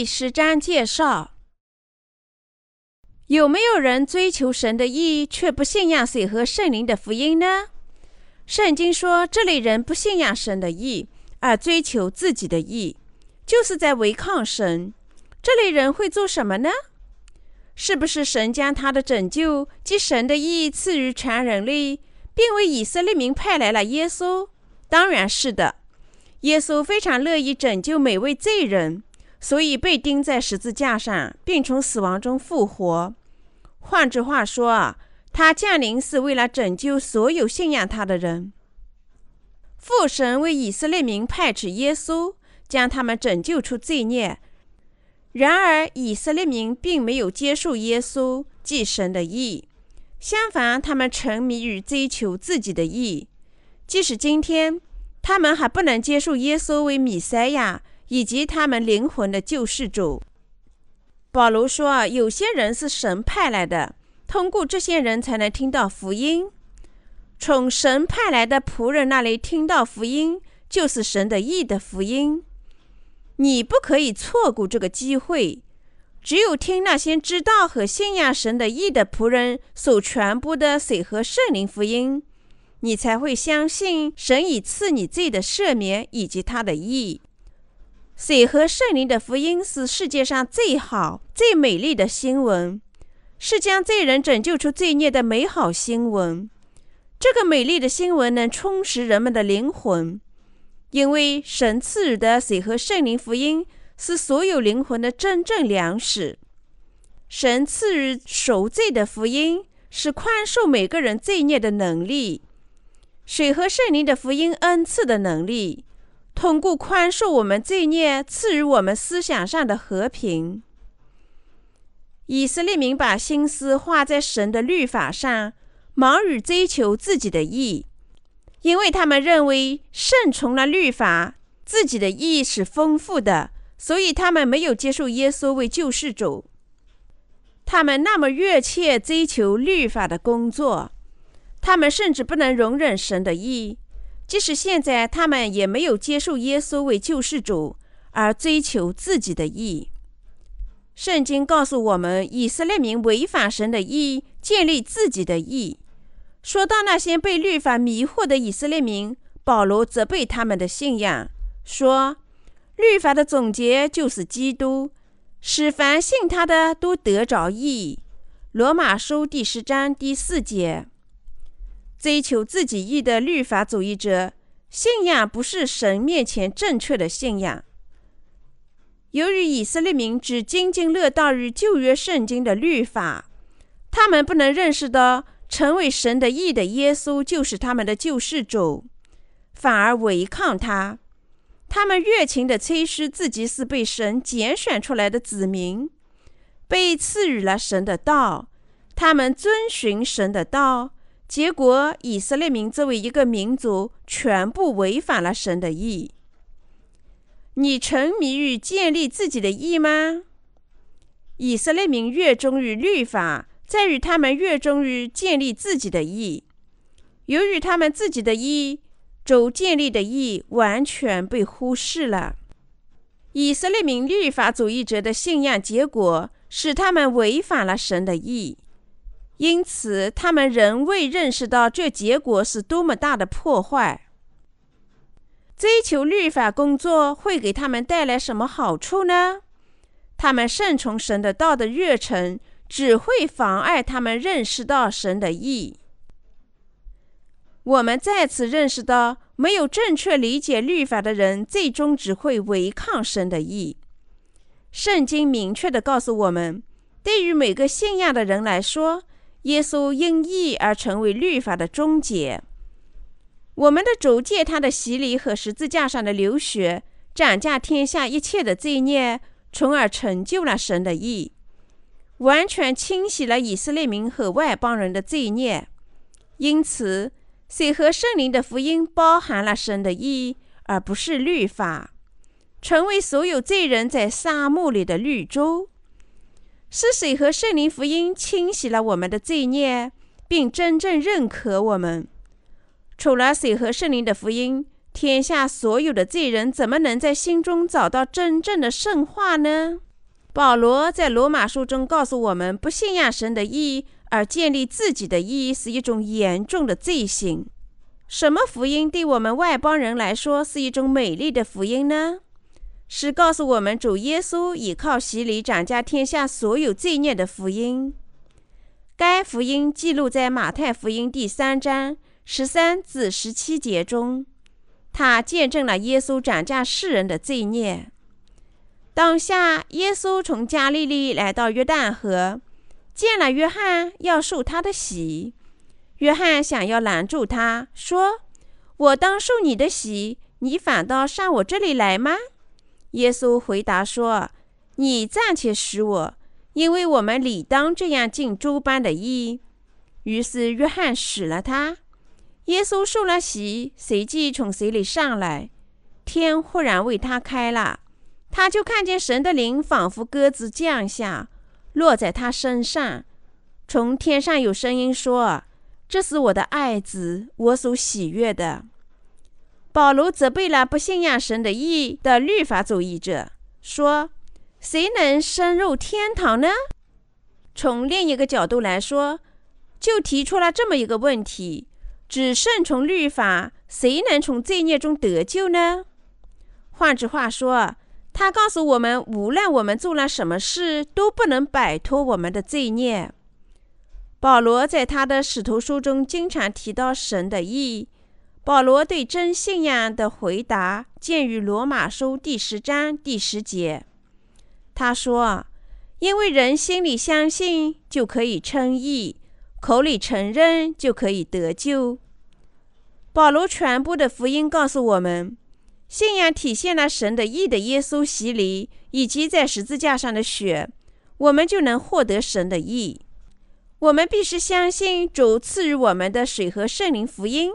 第十章介绍：有没有人追求神的意，却不信仰水和圣灵的福音呢？圣经说，这类人不信仰神的意，而追求自己的意，就是在违抗神。这类人会做什么呢？是不是神将他的拯救及神的义赐予全人类，并为以色列民派来了耶稣？当然是的。耶稣非常乐意拯救每位罪人，所以被钉在十字架上，并从死亡中复活。换句话说，他降临是为了拯救所有信仰他的人。父神为以色列民派遣耶稣，将他们拯救出罪孽。然而，以色列民并没有接受耶稣即神的意，相反，他们沉迷于追求自己的意。即使今天。他们还不能接受耶稣为弥赛亚以及他们灵魂的救世主。保罗说：“有些人是神派来的，通过这些人才能听到福音。从神派来的仆人那里听到福音，就是神的义的福音。你不可以错过这个机会。只有听那些知道和信仰神的义的仆人所传播的水和圣灵福音。”你才会相信神已赐你罪的赦免以及他的义。水和圣灵的福音是世界上最好、最美丽的新闻，是将罪人拯救出罪孽的美好新闻。这个美丽的新闻能充实人们的灵魂，因为神赐予的水和圣灵福音是所有灵魂的真正粮食。神赐予赎罪的福音是宽恕每个人罪孽的能力。水和圣灵的福音恩赐的能力，通过宽恕我们罪孽，赐予我们思想上的和平。以色列民把心思花在神的律法上，忙于追求自己的义，因为他们认为顺从了律法，自己的义是丰富的，所以他们没有接受耶稣为救世主。他们那么热切追求律法的工作。他们甚至不能容忍神的意，即使现在他们也没有接受耶稣为救世主，而追求自己的意。圣经告诉我们，以色列民违反神的意，建立自己的意。说到那些被律法迷惑的以色列民，保罗责备他们的信仰，说：律法的总结就是基督，使凡信他的都得着义。罗马书第十章第四节。追求自己义的律法主义者，信仰不是神面前正确的信仰。由于以色列民只津津乐道于旧约圣经的律法，他们不能认识到成为神的义的耶稣就是他们的救世主，反而违抗他。他们热情地吹嘘自己是被神拣选出来的子民，被赐予了神的道，他们遵循神的道。结果，以色列民作为一个民族，全部违反了神的意。你沉迷于建立自己的意吗？以色列民热衷于律法，在于他们热衷于建立自己的意。由于他们自己的意，主建立的意完全被忽视了。以色列民律法主义者的信仰结果，使他们违反了神的意。因此，他们仍未认识到这结果是多么大的破坏。追求律法工作会给他们带来什么好处呢？他们顺从神的道的热忱只会妨碍他们认识到神的意。我们再次认识到，没有正确理解律法的人，最终只会违抗神的意。圣经明确地告诉我们，对于每个信仰的人来说，耶稣因义而成为律法的终结。我们的主借他的洗礼和十字架上的流血，斩价天下一切的罪孽，从而成就了神的义，完全清洗了以色列民和外邦人的罪孽。因此，水和圣灵的福音包含了神的义，而不是律法，成为所有罪人在沙漠里的绿洲。是水和圣灵福音清洗了我们的罪孽，并真正认可我们。除了水和圣灵的福音，天下所有的罪人怎么能在心中找到真正的圣化呢？保罗在罗马书中告诉我们，不信仰神的义而建立自己的义是一种严重的罪行。什么福音对我们外邦人来说是一种美丽的福音呢？是告诉我们主耶稣倚靠洗礼斩下天下所有罪孽的福音。该福音记录在马太福音第三章十三至十七节中，他见证了耶稣斩下世人的罪孽。当下，耶稣从加利利来到约旦河，见了约翰，要受他的洗。约翰想要拦住他，说：“我当受你的洗，你反倒上我这里来吗？”耶稣回答说：“你暂且使我，因为我们理当这样尽诸般的义。”于是约翰使了他。耶稣受了洗，随即从水里上来，天忽然为他开了。他就看见神的灵仿佛鸽子降下，落在他身上。从天上有声音说：“这是我的爱子，我所喜悦的。”保罗责备了不信仰神的义的律法主义者，说：“谁能深入天堂呢？”从另一个角度来说，就提出了这么一个问题：只顺从律法，谁能从罪孽中得救呢？换句话说，他告诉我们，无论我们做了什么事，都不能摆脱我们的罪孽。保罗在他的使徒书中经常提到神的义。保罗对真信仰的回答见于罗马书第十章第十节。他说：“因为人心里相信，就可以称义；口里承认，就可以得救。”保罗传播的福音告诉我们。信仰体现了神的义的耶稣洗礼，以及在十字架上的血，我们就能获得神的义。我们必须相信主赐予我们的水和圣灵福音，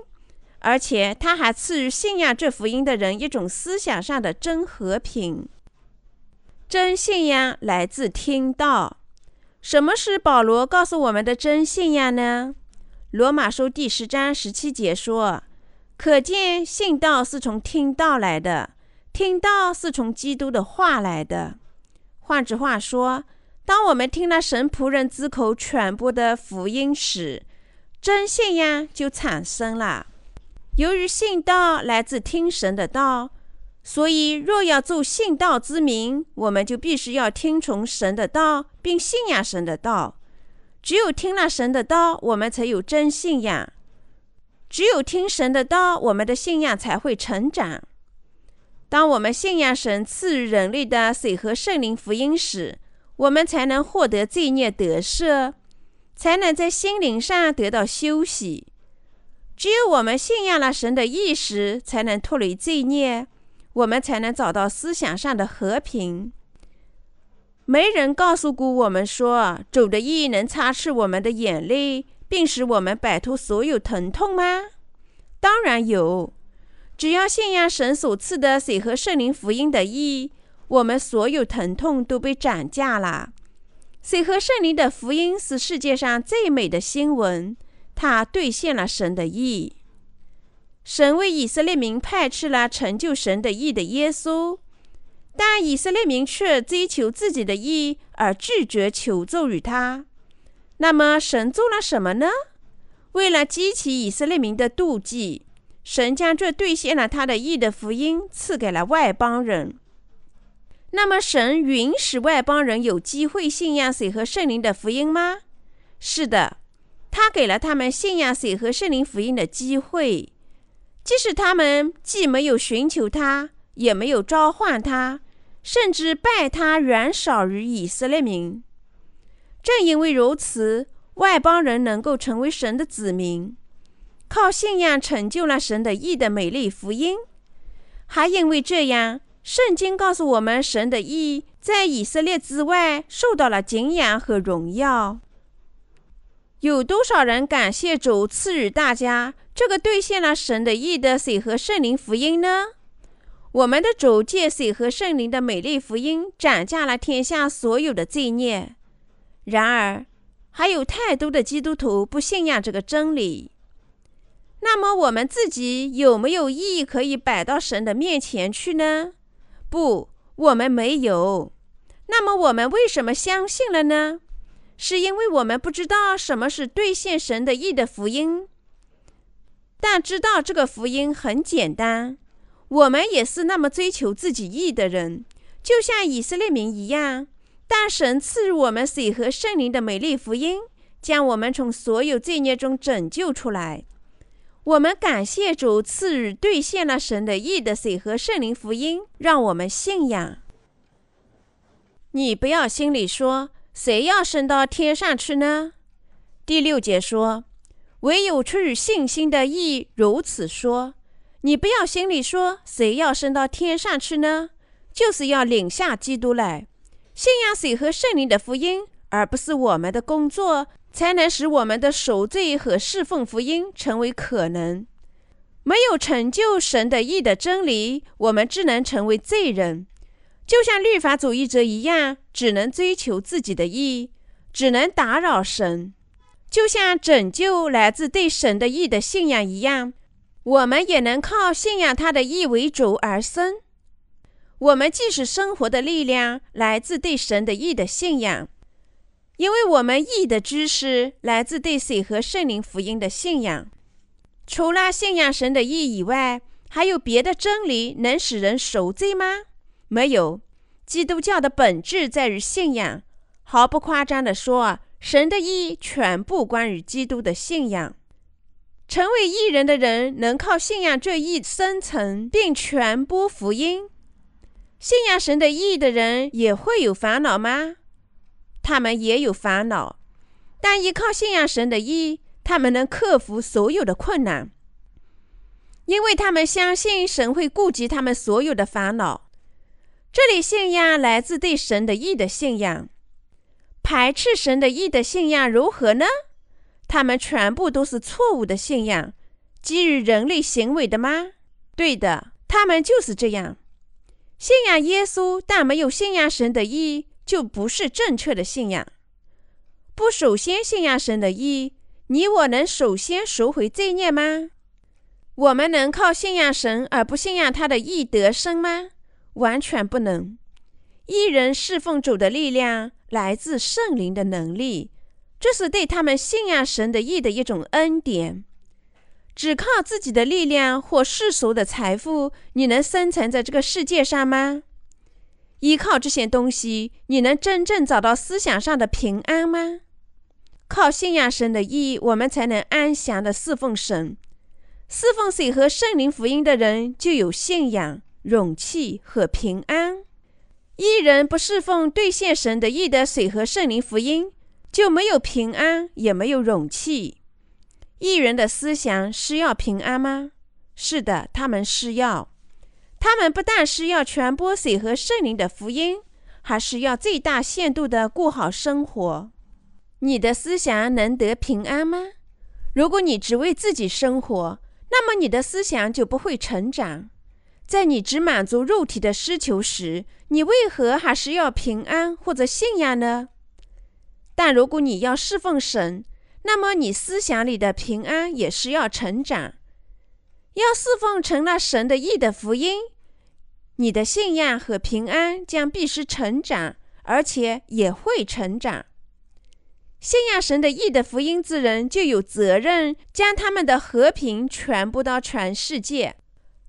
而且他还赐予信仰这福音的人一种思想上的真和平。真信仰来自听道。什么是保罗告诉我们的真信仰呢？罗马书第十章十七节说。可见，信道是从听道来的，听道是从基督的话来的。换句话说，当我们听了神仆人之口传播的福音时，真信仰就产生了。由于信道来自听神的道，所以若要做信道之名，我们就必须要听从神的道，并信仰神的道。只有听了神的道，我们才有真信仰。只有听神的道，我们的信仰才会成长。当我们信仰神赐予人类的水和圣灵福音时，我们才能获得罪孽得赦，才能在心灵上得到休息。只有我们信仰了神的意识，才能脱离罪孽，我们才能找到思想上的和平。没人告诉过我们说，主的意能擦拭我们的眼泪。并使我们摆脱所有疼痛吗？当然有。只要信仰神所赐的水和圣灵福音的义，我们所有疼痛都被涨价了。水和圣灵的福音是世界上最美的新闻，他兑现了神的意。神为以色列民派去了成就神的意的耶稣，但以色列民却追求自己的意而拒绝求助于他。那么神做了什么呢？为了激起以色列民的妒忌，神将这兑现了他的意的福音赐给了外邦人。那么神允许外邦人有机会信仰水和圣灵的福音吗？是的，他给了他们信仰水和圣灵福音的机会，即使他们既没有寻求他，也没有召唤他，甚至拜他远少于以色列民。正因为如此，外邦人能够成为神的子民，靠信仰成就了神的义的美丽福音。还因为这样，圣经告诉我们，神的义在以色列之外受到了敬仰和荣耀。有多少人感谢主赐予大家这个兑现了神的义的水和圣灵福音呢？我们的主借水和圣灵的美丽福音，斩下了天下所有的罪孽。然而，还有太多的基督徒不信仰这个真理。那么，我们自己有没有意义可以摆到神的面前去呢？不，我们没有。那么我们为什么相信了呢？是因为我们不知道什么是兑现神的意的福音，但知道这个福音很简单。我们也是那么追求自己意的人，就像以色列民一样。但神赐予我们水和圣灵的美丽福音，将我们从所有罪孽中拯救出来。我们感谢主赐予兑现了神的意的水和圣灵福音，让我们信仰。你不要心里说。谁要升到天上去呢？第六节说：“唯有出于信心的义如此说。”你不要心里说：“谁要升到天上去呢？”就是要领下基督来，信仰水和圣灵的福音，而不是我们的工作，才能使我们的赎罪和侍奉福音成为可能。没有成就神的义的真理，我们只能成为罪人。就像律法主义者一样，只能追求自己的意，只能打扰神；就像拯救来自对神的意的信仰一样，我们也能靠信仰他的意为主而生。我们即使生活的力量来自对神的意的信仰，因为我们意的知识来自对水和圣灵福音的信仰。除了信仰神的意以外，还有别的真理能使人赎罪吗？没有，基督教的本质在于信仰。毫不夸张地说，神的义全部关于基督的信仰。成为义人的人能靠信仰这一生存并传播福音。信仰神的义的人也会有烦恼吗？他们也有烦恼，但依靠信仰神的义，他们能克服所有的困难，因为他们相信神会顾及他们所有的烦恼。这里信仰来自对神的义的信仰，排斥神的义的信仰如何呢？他们全部都是错误的信仰，基于人类行为的吗？对的，他们就是这样。信仰耶稣但没有信仰神的义，就不是正确的信仰。不首先信仰神的义，你我能首先赎回罪孽吗？我们能靠信仰神而不信仰他的义得生吗？完全不能。一人侍奉主的力量来自圣灵的能力，这是对他们信仰神的义的一种恩典。只靠自己的力量或世俗的财富，你能生存在这个世界上吗？依靠这些东西，你能真正找到思想上的平安吗？靠信仰神的义，我们才能安详的侍奉神。侍奉水和圣灵福音的人就有信仰。勇气和平安。一人不侍奉兑现神的意的水和圣灵福音，就没有平安，也没有勇气。一人的思想是要平安吗？是的，他们是要。他们不但是要传播水和圣灵的福音，还是要最大限度的过好生活。你的思想能得平安吗？如果你只为自己生活，那么你的思想就不会成长。在你只满足肉体的需求时，你为何还是要平安或者信仰呢？但如果你要侍奉神，那么你思想里的平安也是要成长。要侍奉成了神的义的福音，你的信仰和平安将必须成长，而且也会成长。信仰神的义的福音之人就有责任将他们的和平传播到全世界。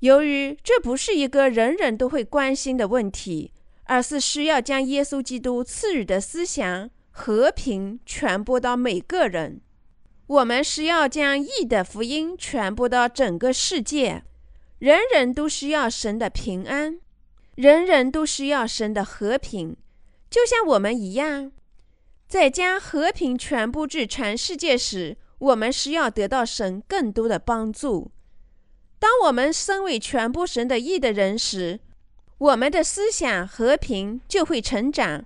由于这不是一个人人都会关心的问题，而是需要将耶稣基督赐予的思想和平传播到每个人。我们需要将义的福音传播到整个世界。人人都需要神的平安，人人都需要神的和平，就像我们一样。在将和平传播至全世界时，我们需要得到神更多的帮助。当我们身为全部神的义的人时，我们的思想和平就会成长，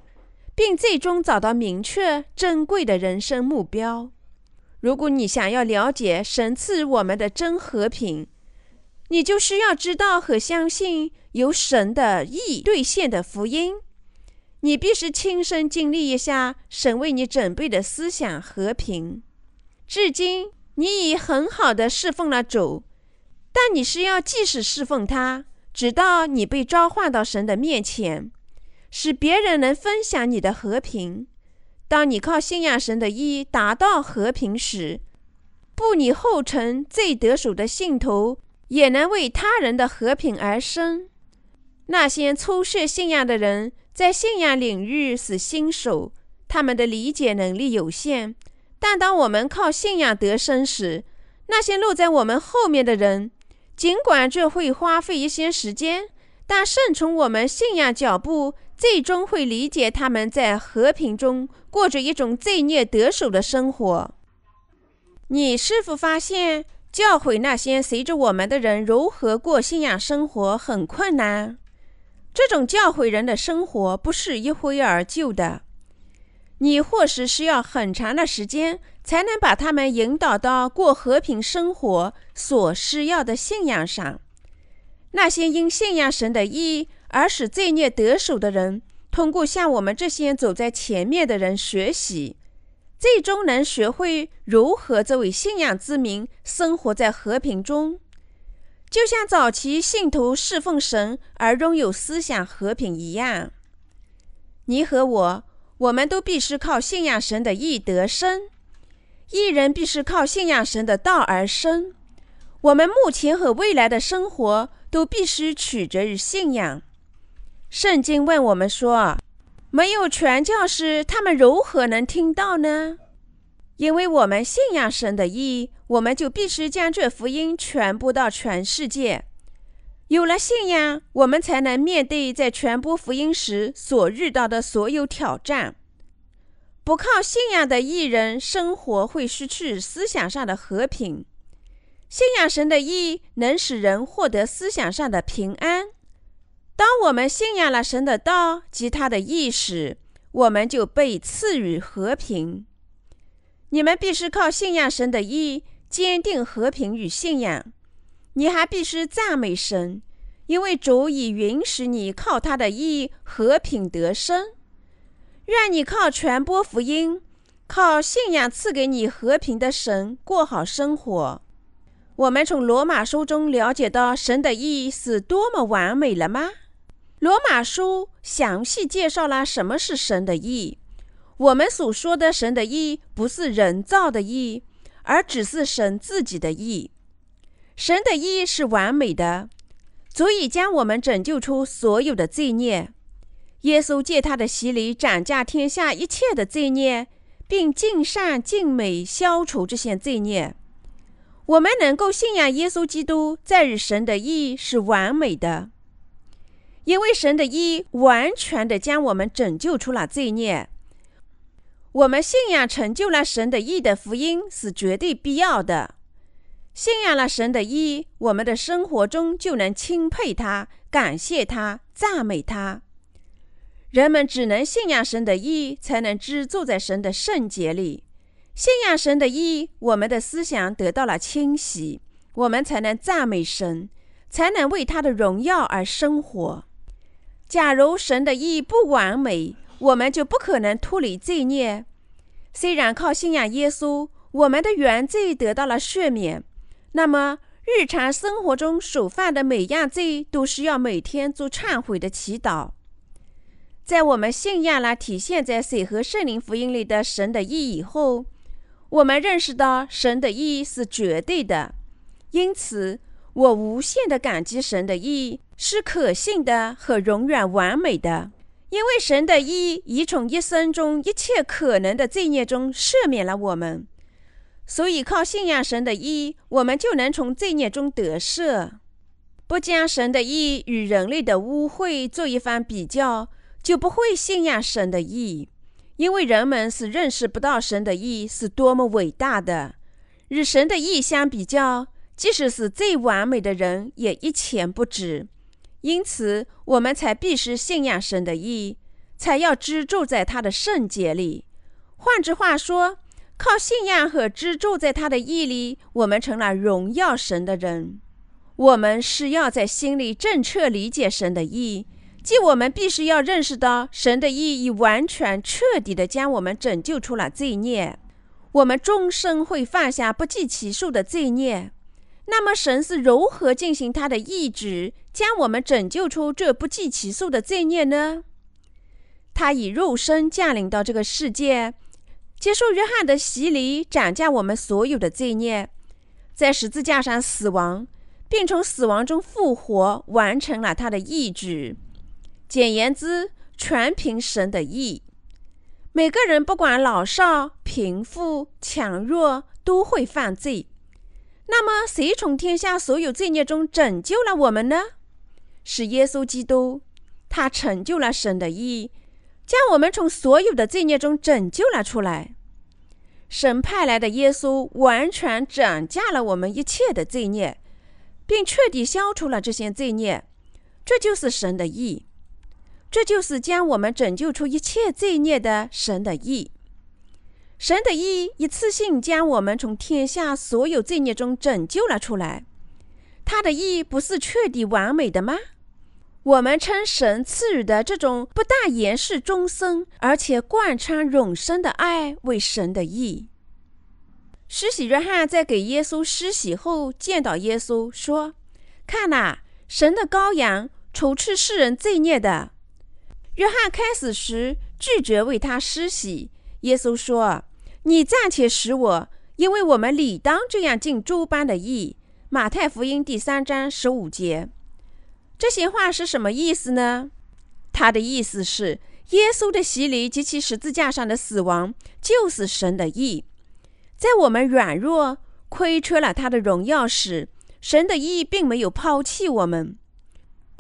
并最终找到明确珍贵的人生目标。如果你想要了解神赐我们的真和平，你就需要知道和相信由神的义兑现的福音。你必须亲身经历一下神为你准备的思想和平。至今，你已很好的侍奉了主。但你是要继续侍奉他，直到你被召唤到神的面前。使别人能分享你的和平。当你靠信仰神的意达到和平时，步你后尘最得手的信徒也能为他人的和平而生。那些初涉信仰的人，在信仰领域是新手，他们的理解能力有限。但当我们靠信仰得生时，那些落在我们后面的人，尽管这会花费一些时间，但顺从我们信仰脚步，最终会理解他们在和平中过着一种罪孽得手的生活。你是否发现，教诲那些随着我们的人如何过信仰生活很困难？这种教诲人的生活不是一挥而就的，你或许需要很长的时间才能把他们引导到过和平生活所需要的信仰上。那些因信仰神的意而使罪孽得手的人，通过向我们这些走在前面的人学习，最终能学会如何作为信仰之名生活在和平中。就像早期信徒侍奉神而拥有思想和平一样，你和我，我们都必须靠信仰神的义得生。一人必须靠信仰神的道而生。我们目前和未来的生活都必须取决于信仰。圣经问我们说：“没有传教士，他们如何能听到呢？”因为我们信仰神的义。我们就必须将这福音传播到全世界。有了信仰，我们才能面对在传播福音时所遇到的所有挑战。不靠信仰的艺人，生活会失去思想上的和平。信仰神的义能使人获得思想上的平安。当我们信仰了神的道及他的意识，我们就被赐予和平。你们必须靠信仰神的义。坚定和平与信仰，你还必须赞美神，因为主已允许你靠他的义和平得生。愿你靠传播福音，靠信仰赐给你和平的神过好生活。我们从罗马书中了解到神的意是多么完美了吗？罗马书详细介绍了什么是神的意。我们所说的神的意，不是人造的意。而只是神自己的意，神的意是完美的，足以将我们拯救出所有的罪孽。耶稣借他的洗礼斩价天下一切的罪孽，并尽善尽美消除这些罪孽。我们能够信仰耶稣基督，在于神的意是完美的，因为神的意完全的将我们拯救出了罪孽。我们信仰成就了神的义的福音是绝对必要的。信仰了神的义，我们的生活中就能钦佩他、感谢他、赞美他。人们只能信仰神的义，才能知住在神的圣洁里。信仰神的义，我们的思想得到了清洗，我们才能赞美神，才能为他的荣耀而生活。假如神的义不完美，我们就不可能脱离罪孽。虽然靠信仰耶稣，我们的原罪得到了赦免，那么日常生活中所犯的每样罪都需要每天做忏悔的祈祷。在我们信仰了体现在水和圣灵福音里的神的意以后，我们认识到神的意是绝对的。因此，我无限的感激神的意是可信的和永远完美的。因为神的意已从一生中一切可能的罪孽中赦免了我们，所以靠信仰神的意，我们就能从罪孽中得赦。不将神的意与人类的污秽做一番比较，就不会信仰神的意。因为人们是认识不到神的意是多么伟大的。与神的意相比较，即使是最完美的人也一钱不值。因此，我们才必须信仰神的意，才要居住在他的圣洁里。换句话说，靠信仰和居住在他的意里，我们成了荣耀神的人。我们是要在心里正确理解神的意，即我们必须要认识到神的意已完全彻底地将我们拯救出了罪孽。我们终生会犯下不计其数的罪孽。那么，神是如何进行他的意志，将我们拯救出这不计其数的罪孽呢？他以肉身降临到这个世界，接受约翰的洗礼，斩价我们所有的罪孽，在十字架上死亡，并从死亡中复活，完成了他的意志。简言之，全凭神的意。每个人不管老少、贫富、强弱，都会犯罪。那么，谁从天下所有罪孽中拯救了我们呢？是耶稣基督，他成就了神的意，将我们从所有的罪孽中拯救了出来。神派来的耶稣完全斩价了我们一切的罪孽，并彻底消除了这些罪孽。这就是神的意。这就是将我们拯救出一切罪孽的神的意。神的意一次性将我们从天下所有罪孽中拯救了出来。他的意不是彻底完美的吗？我们称神赐予的这种不但延世终生，而且贯穿永生的爱为神的意。施洗约翰在给耶稣施洗后，见到耶稣说：“看呐，神的羔羊，除去世人罪孽的。”约翰开始时拒绝为他施洗。耶稣说：“你暂且使我，因为我们理当这样尽诸般的义。”马太福音第三章十五节。这些话是什么意思呢？他的意思是，耶稣的洗礼及其十字架上的死亡就是神的义。在我们软弱、亏缺了他的荣耀时，神的义并没有抛弃我们。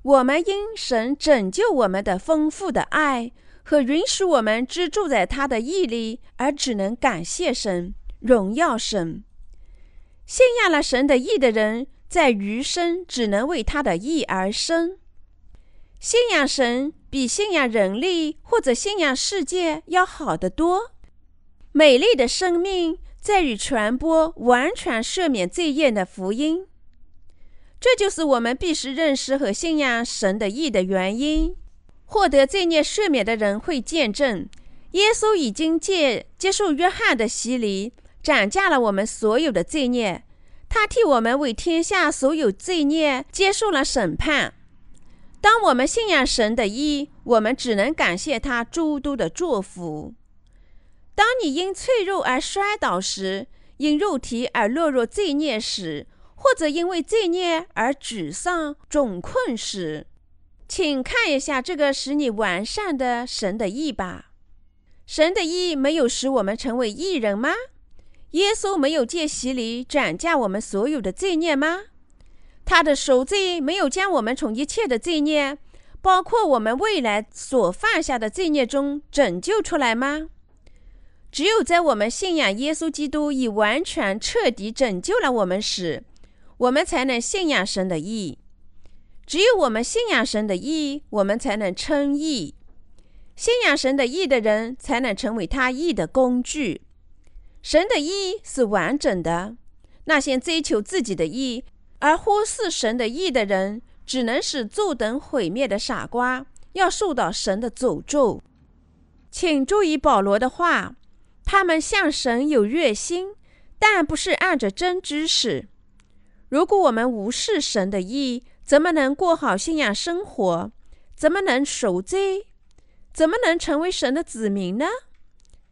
我们因神拯救我们的丰富的爱和允许我们居住在他的义里，而只能感谢神、荣耀神。信仰了神的义的人，在余生只能为他的义而生。信仰神比信仰人力或者信仰世界要好得多。美丽的生命在于传播完全赦免罪业的福音。这就是我们必须认识和信仰神的意的原因。获得罪孽赦免的人会见证，耶稣已经借接受约翰的洗礼，斩价了我们所有的罪孽。他替我们为天下所有罪孽接受了审判。当我们信仰神的意，我们只能感谢他诸多的祝福。当你因脆弱而摔倒时，因肉体而落入罪孽时，或者因为罪孽而沮丧、窘困时，请看一下这个使你完善的神的意吧。神的意没有使我们成为义人吗？耶稣没有借洗礼斩价我们所有的罪孽吗？他的赎罪没有将我们从一切的罪孽，包括我们未来所犯下的罪孽中拯救出来吗？只有在我们信仰耶稣基督已完全彻底拯救了我们时，我们才能信仰神的意，只有我们信仰神的意，我们才能称义。信仰神的意的人，才能成为他义的工具。神的意是完整的。那些追求自己的意而忽视神的意的人，只能是坐等毁灭的傻瓜，要受到神的诅咒。请注意保罗的话：他们向神有热心，但不是按着真知识。如果我们无视神的意，怎么能过好信仰生活？怎么能守罪？怎么能成为神的子民呢？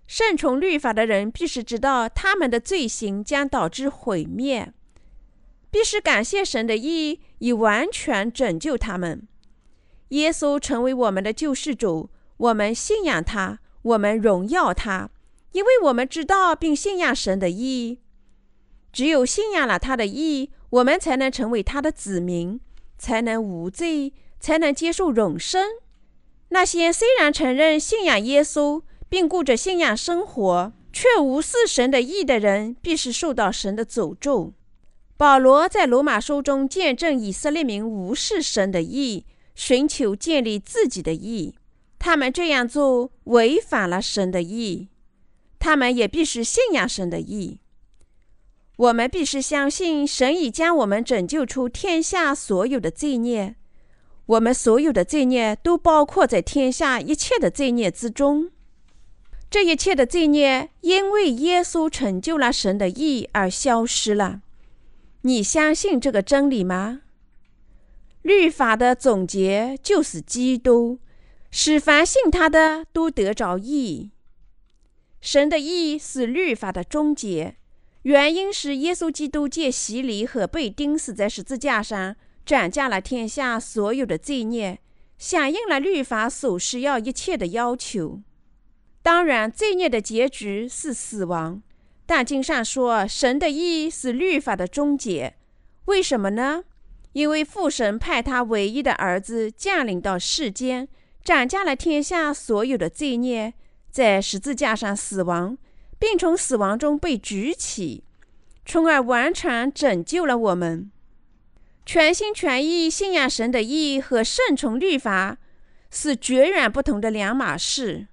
顺从律法的人必须知道，他们的罪行将导致毁灭。必须感谢神的意，以完全拯救他们。耶稣成为我们的救世主，我们信仰他，我们荣耀他，因为我们知道并信仰神的意。只有信仰了他的意。我们才能成为他的子民，才能无罪，才能接受永生。那些虽然承认信仰耶稣，并过着信仰生活，却无视神的意的人，必是受到神的诅咒。保罗在罗马书中见证以色列民无视神的意，寻求建立自己的意。他们这样做违反了神的意，他们也必须信仰神的意。我们必须相信，神已将我们拯救出天下所有的罪孽。我们所有的罪孽都包括在天下一切的罪孽之中。这一切的罪孽，因为耶稣成就了神的义而消失了。你相信这个真理吗？律法的总结就是基督，使凡信他的都得着义。神的义是律法的终结，原因是耶稣基督借洗礼和被钉死在十字架上，斩下了天下所有的罪孽，响应了律法所需要一切的要求。当然，罪孽的结局是死亡，但经上说，神的义是律法的终结。为什么呢？因为父神派他唯一的儿子降临到世间，斩下了天下所有的罪孽。在十字架上死亡，并从死亡中被举起，从而完全拯救了我们。全心全意信仰神的意义和顺从律法是绝然不同的两码事。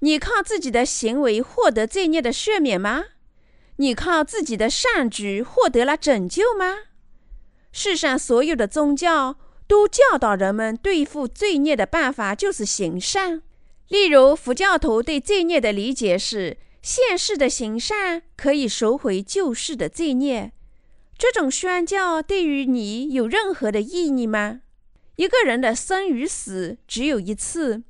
你靠自己的行为获得罪孽的赦免吗？你靠自己的善举获得了拯救吗？世上所有的宗教都教导人们对付罪孽的办法就是行善。例如，佛教徒对罪孽的理解是：现世的行善可以收回旧世的罪孽。这种宣教对于你有任何的意义吗？一个人的生与死只有一次，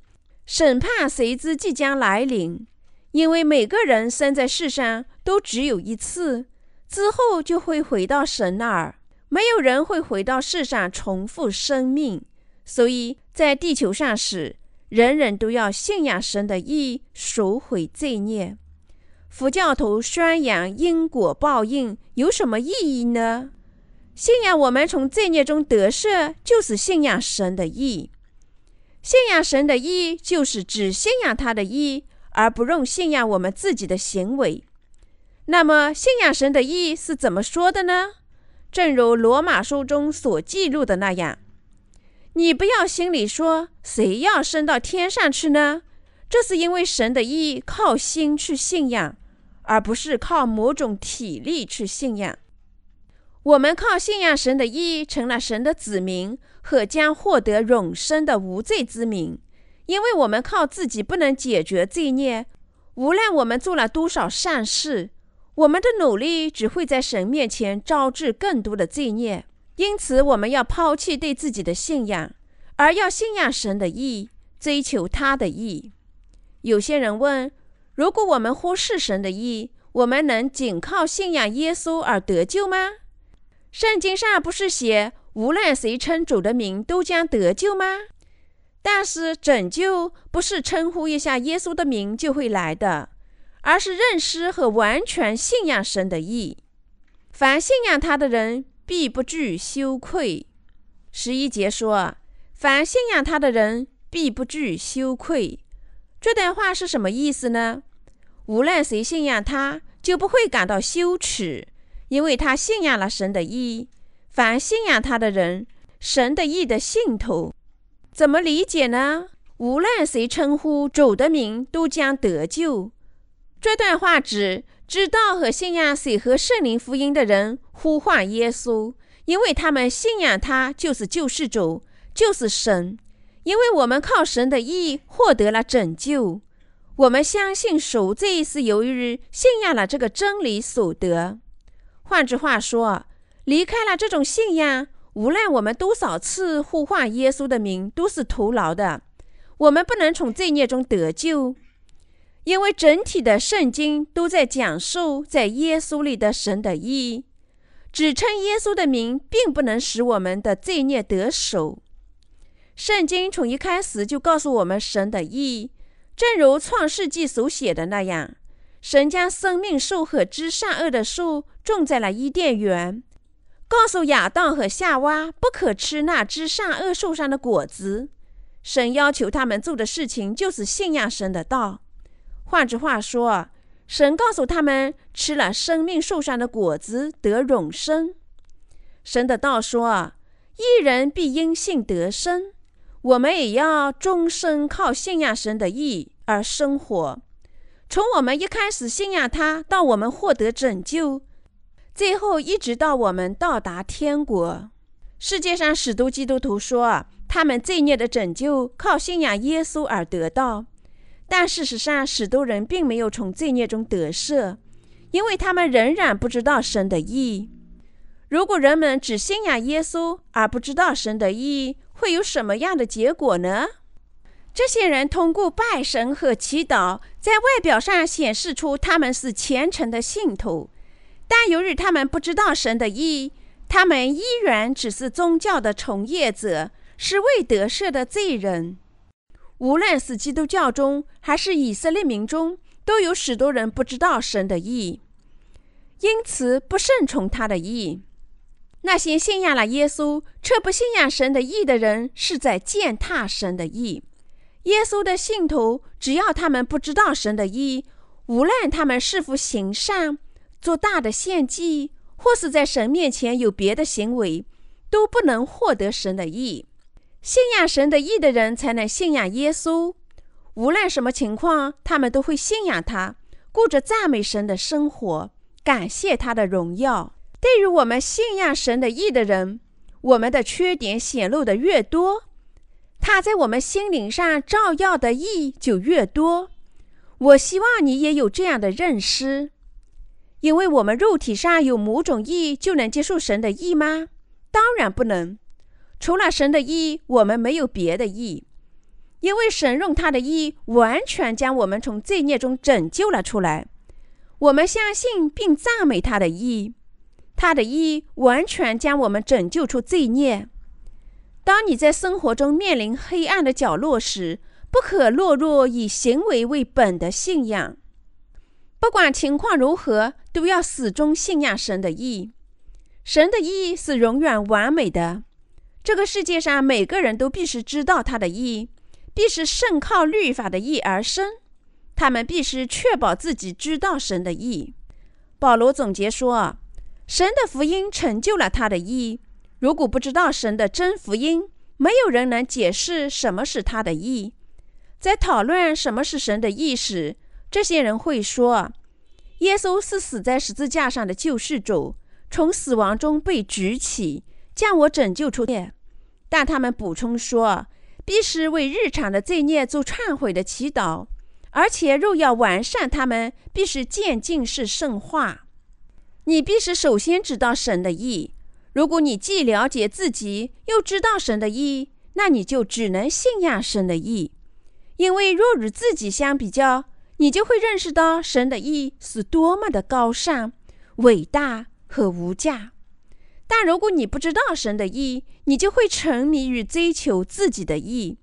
审判随之即将来临，因为每个人生在世上都只有一次，之后就会回到神那儿。没有人会回到世上重复生命，所以在地球上时。人人都要信仰神的义，赎回罪孽。佛教徒宣扬因果报应有什么意义呢？信仰我们从罪孽中得赦，就是信仰神的义。信仰神的义，就是只信仰他的义，而不用信仰我们自己的行为。那么，信仰神的义是怎么说的呢？正如罗马书中所记录的那样。你不要心里说，谁要升到天上去呢？这是因为神的意靠心去信仰，而不是靠某种体力去信仰。我们靠信仰神的意，成了神的子民和将获得永生的无罪之民。因为我们靠自己不能解决罪孽，无论我们做了多少善事，我们的努力只会在神面前招致更多的罪孽。因此，我们要抛弃对自己的信仰，而要信仰神的意，追求他的意。有些人问：如果我们忽视神的意，我们能仅靠信仰耶稣而得救吗？圣经上不是写无论谁称主的名都将得救吗？但是拯救不是称呼一下耶稣的名就会来的，而是认识和完全信仰神的意。凡信仰他的人。必不惧羞愧。十一节说：“凡信仰他的人，必不惧羞愧。”这段话是什么意思呢？无论谁信仰他，就不会感到羞耻，因为他信仰了神的意。凡信仰他的人，神的意的信徒，怎么理解呢？无论谁称呼主的名，都将得救。这段话指。知道和信仰水和圣灵福音的人呼唤耶稣，因为他们信仰他就是救世主，就是神。因为我们靠神的义获得了拯救，我们相信赎罪是由于信仰了这个真理所得。换句话说，离开了这种信仰，无论我们多少次呼唤耶稣的名，都是徒劳的。我们不能从罪孽中得救。因为整体的圣经都在讲述在耶稣里的神的意，只称耶稣的名，并不能使我们的罪孽得手。圣经从一开始就告诉我们神的意，正如创世纪所写的那样，神将生命树和知善恶的树种在了伊甸园，告诉亚当和夏娃不可吃那知善恶树上的果子。神要求他们做的事情就是信仰神的道。换句话说，神告诉他们，吃了生命树上的果子得永生。神的道说，一人必因信得生。我们也要终生靠信仰神的义而生活。从我们一开始信仰他，到我们获得拯救，最后一直到我们到达天国。世界上许多基督徒说，他们罪孽的拯救靠信仰耶稣而得到。但事实上，许多人并没有从罪孽中得赦，因为他们仍然不知道神的意。如果人们只信仰耶稣而不知道神的意，会有什么样的结果呢？这些人通过拜神和祈祷，在外表上显示出他们是虔诚的信徒，但由于他们不知道神的意，他们依然只是宗教的从业者，是未得赦的罪人。无论是基督教中还是以色列民中，都有许多人不知道神的意，因此不顺从他的意。那些信仰了耶稣却不信仰神的意的人，是在践踏神的意。耶稣的信徒，只要他们不知道神的意，无论他们是否行善、做大的献祭，或是在神面前有别的行为，都不能获得神的意。信仰神的义的人，才能信仰耶稣。无论什么情况，他们都会信仰他，过着赞美神的生活，感谢他的荣耀。对于我们信仰神的义的人，我们的缺点显露的越多。他在我们心灵上照耀的义就越多。我希望你也有这样的认识，因为我们肉体上有某种意，就能接受神的意吗？当然不能。除了神的意，我们没有别的意。因为神用他的意完全将我们从罪孽中拯救了出来。我们相信并赞美他的意，他的意完全将我们拯救出罪孽。当你在生活中面临黑暗的角落时，不可落入以行为为本的信仰。不管情况如何，都要始终信仰神的意。神的意是永远完美的。这个世界上每个人都必须知道他的意，必须胜靠律法的意而生。他们必须确保自己知道神的意。保罗总结说：“神的福音成就了他的意。”如果不知道神的真福音，没有人能解释什么是他的意。在讨论什么是神的意时，这些人会说：“耶稣是死在十字架上的救世主，从死亡中被举起，将我拯救出来。”但他们补充说：“必须为日常的罪孽做忏悔的祈祷，而且若要完善他们，必须渐进式圣化。你必须首先知道神的意。”如果你既了解自己，又知道神的意，那你就只能信仰神的意。因为若与自己相比较，你就会认识到神的意是多么的高尚、伟大和无价。但如果你不知道神的意，你就会沉迷于追求自己的意。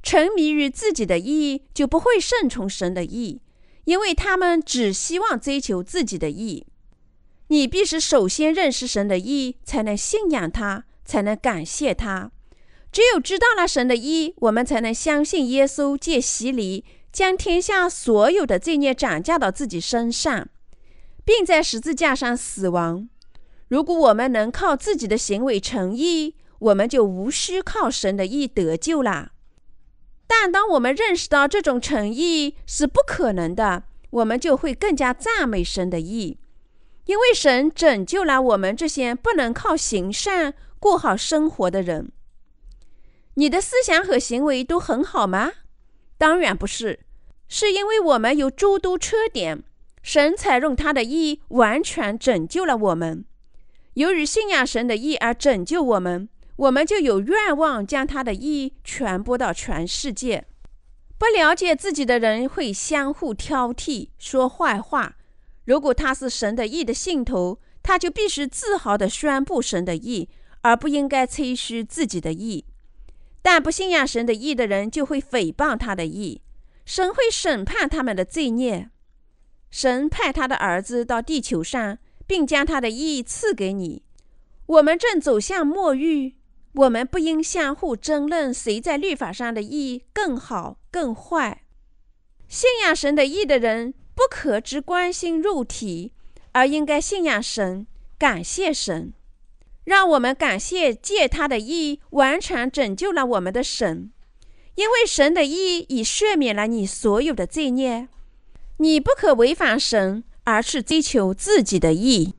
沉迷于自己的意，就不会顺从神的意，因为他们只希望追求自己的意。你必须首先认识神的意，才能信仰他，才能感谢他。只有知道了神的意，我们才能相信耶稣借洗礼将天下所有的罪孽转嫁到自己身上，并在十字架上死亡。如果我们能靠自己的行为成义，我们就无需靠神的意得救啦。但当我们认识到这种诚意是不可能的，我们就会更加赞美神的意。因为神拯救了我们这些不能靠行善过好生活的人。你的思想和行为都很好吗？当然不是，是因为我们有诸多缺点，神才用他的意完全拯救了我们。由于信仰神的意而拯救我们，我们就有愿望将他的意传播到全世界。不了解自己的人会相互挑剔，说坏话。如果他是神的意的信徒，他就必须自豪地宣布神的意，而不应该吹嘘自己的意。但不信仰神的意的人就会诽谤他的意，神会审判他们的罪孽。神派他的儿子到地球上，并将他的意赐给你。我们正走向末日，我们不应相互争论谁在律法上的意更好更坏。信仰神的意的人。不可只关心肉体，而应该信仰神，感谢神。让我们感谢借他的义完全拯救了我们的神，因为神的义已赦免了你所有的罪孽。你不可违反神，而是追求自己的意。